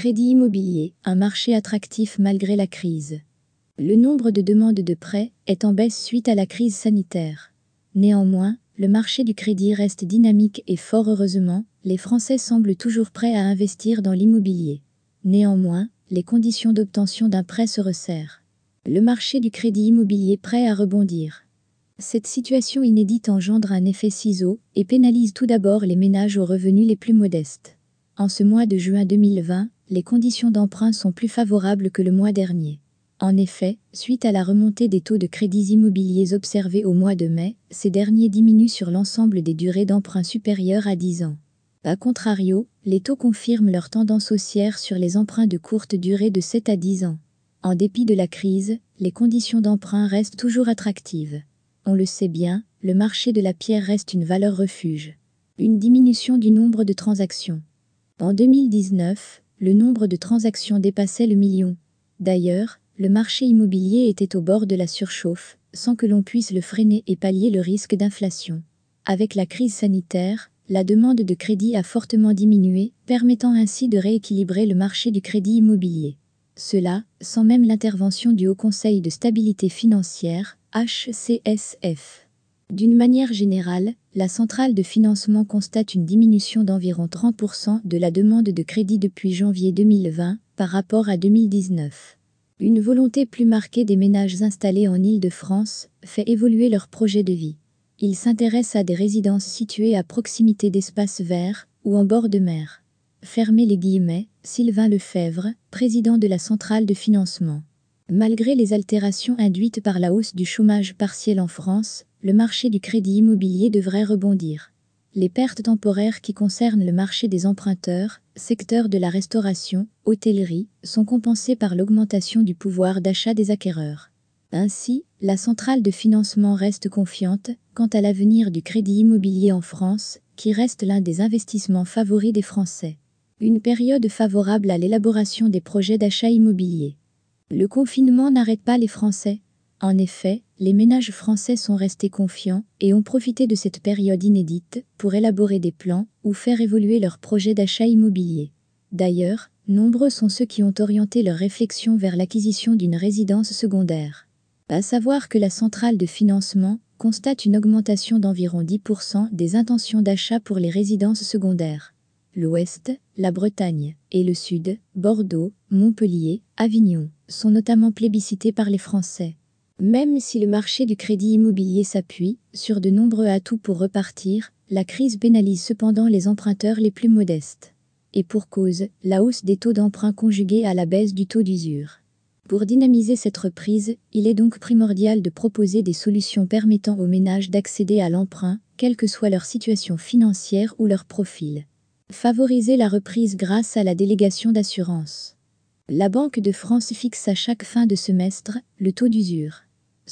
Crédit immobilier, un marché attractif malgré la crise. Le nombre de demandes de prêts est en baisse suite à la crise sanitaire. Néanmoins, le marché du crédit reste dynamique et fort heureusement, les Français semblent toujours prêts à investir dans l'immobilier. Néanmoins, les conditions d'obtention d'un prêt se resserrent. Le marché du crédit immobilier prêt à rebondir. Cette situation inédite engendre un effet ciseau et pénalise tout d'abord les ménages aux revenus les plus modestes. En ce mois de juin 2020, les conditions d'emprunt sont plus favorables que le mois dernier. En effet, suite à la remontée des taux de crédits immobiliers observés au mois de mai, ces derniers diminuent sur l'ensemble des durées d'emprunt supérieures à 10 ans. A contrario, les taux confirment leur tendance haussière sur les emprunts de courte durée de 7 à 10 ans. En dépit de la crise, les conditions d'emprunt restent toujours attractives. On le sait bien, le marché de la pierre reste une valeur refuge. Une diminution du nombre de transactions. En 2019, le nombre de transactions dépassait le million. D'ailleurs, le marché immobilier était au bord de la surchauffe, sans que l'on puisse le freiner et pallier le risque d'inflation. Avec la crise sanitaire, la demande de crédit a fortement diminué, permettant ainsi de rééquilibrer le marché du crédit immobilier. Cela, sans même l'intervention du Haut Conseil de stabilité financière, HCSF. D'une manière générale, la centrale de financement constate une diminution d'environ 30% de la demande de crédit depuis janvier 2020 par rapport à 2019. Une volonté plus marquée des ménages installés en Île-de-France fait évoluer leur projet de vie. Ils s'intéressent à des résidences situées à proximité d'espaces verts ou en bord de mer. Fermez les guillemets, Sylvain Lefebvre, président de la centrale de financement. Malgré les altérations induites par la hausse du chômage partiel en France, le marché du crédit immobilier devrait rebondir. Les pertes temporaires qui concernent le marché des emprunteurs, secteur de la restauration, hôtellerie, sont compensées par l'augmentation du pouvoir d'achat des acquéreurs. Ainsi, la centrale de financement reste confiante quant à l'avenir du crédit immobilier en France, qui reste l'un des investissements favoris des Français. Une période favorable à l'élaboration des projets d'achat immobilier. Le confinement n'arrête pas les Français, en effet, les ménages français sont restés confiants et ont profité de cette période inédite pour élaborer des plans ou faire évoluer leurs projets d'achat immobilier. D'ailleurs, nombreux sont ceux qui ont orienté leur réflexion vers l'acquisition d'une résidence secondaire. À savoir que la centrale de financement constate une augmentation d'environ 10% des intentions d'achat pour les résidences secondaires. L'Ouest, la Bretagne et le Sud, Bordeaux, Montpellier, Avignon, sont notamment plébiscités par les Français. Même si le marché du crédit immobilier s'appuie sur de nombreux atouts pour repartir, la crise pénalise cependant les emprunteurs les plus modestes. Et pour cause, la hausse des taux d'emprunt conjuguée à la baisse du taux d'usure. Pour dynamiser cette reprise, il est donc primordial de proposer des solutions permettant aux ménages d'accéder à l'emprunt, quelle que soit leur situation financière ou leur profil. Favoriser la reprise grâce à la délégation d'assurance. La Banque de France fixe à chaque fin de semestre le taux d'usure.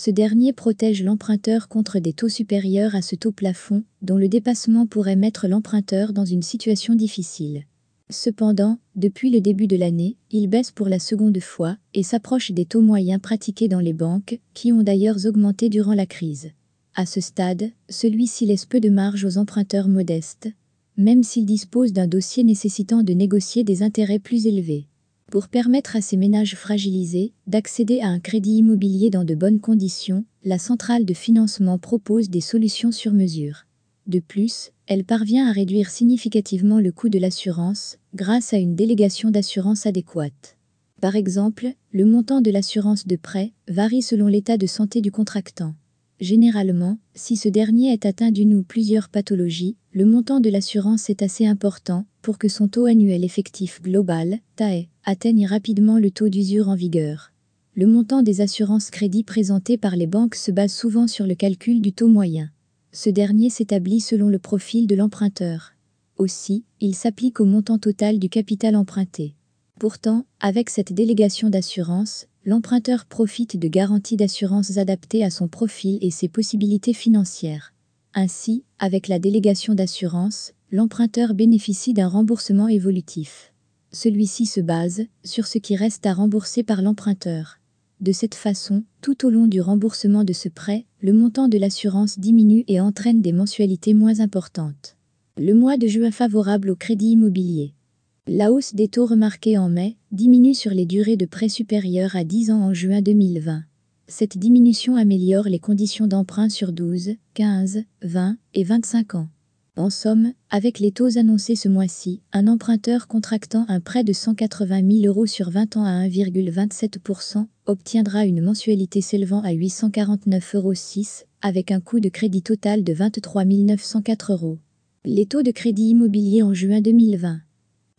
Ce dernier protège l'emprunteur contre des taux supérieurs à ce taux plafond, dont le dépassement pourrait mettre l'emprunteur dans une situation difficile. Cependant, depuis le début de l'année, il baisse pour la seconde fois et s'approche des taux moyens pratiqués dans les banques, qui ont d'ailleurs augmenté durant la crise. À ce stade, celui-ci laisse peu de marge aux emprunteurs modestes, même s'ils disposent d'un dossier nécessitant de négocier des intérêts plus élevés. Pour permettre à ces ménages fragilisés d'accéder à un crédit immobilier dans de bonnes conditions, la centrale de financement propose des solutions sur mesure. De plus, elle parvient à réduire significativement le coût de l'assurance grâce à une délégation d'assurance adéquate. Par exemple, le montant de l'assurance de prêt varie selon l'état de santé du contractant. Généralement, si ce dernier est atteint d'une ou plusieurs pathologies, le montant de l'assurance est assez important pour que son taux annuel effectif global, TAE, atteigne rapidement le taux d'usure en vigueur. Le montant des assurances crédits présentées par les banques se base souvent sur le calcul du taux moyen. Ce dernier s'établit selon le profil de l'emprunteur. Aussi, il s'applique au montant total du capital emprunté. Pourtant, avec cette délégation d'assurance, l'emprunteur profite de garanties d'assurance adaptées à son profil et ses possibilités financières. Ainsi, avec la délégation d'assurance, l'emprunteur bénéficie d'un remboursement évolutif. Celui-ci se base sur ce qui reste à rembourser par l'emprunteur. De cette façon, tout au long du remboursement de ce prêt, le montant de l'assurance diminue et entraîne des mensualités moins importantes. Le mois de juin favorable au crédit immobilier. La hausse des taux remarquée en mai diminue sur les durées de prêt supérieures à 10 ans en juin 2020. Cette diminution améliore les conditions d'emprunt sur 12, 15, 20 et 25 ans. En somme, avec les taux annoncés ce mois-ci, un emprunteur contractant un prêt de 180 000 euros sur 20 ans à 1,27% obtiendra une mensualité s'élevant à 849,06 euros avec un coût de crédit total de 23 904 euros. Les taux de crédit immobilier en juin 2020.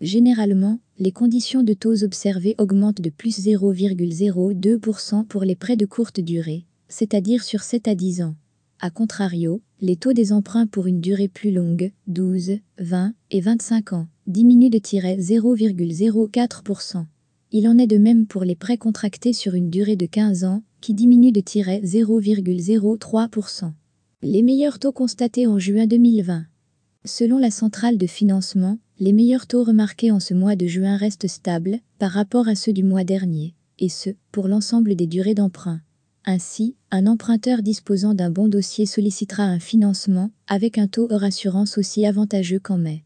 Généralement, les conditions de taux observées augmentent de plus 0,02% pour les prêts de courte durée, c'est-à-dire sur 7 à 10 ans. A contrario, les taux des emprunts pour une durée plus longue, 12, 20 et 25 ans, diminuent de 0,04%. Il en est de même pour les prêts contractés sur une durée de 15 ans, qui diminuent de 0,03%. Les meilleurs taux constatés en juin 2020. Selon la centrale de financement, les meilleurs taux remarqués en ce mois de juin restent stables par rapport à ceux du mois dernier, et ce, pour l'ensemble des durées d'emprunt. Ainsi, un emprunteur disposant d'un bon dossier sollicitera un financement avec un taux hors assurance aussi avantageux qu'en mai.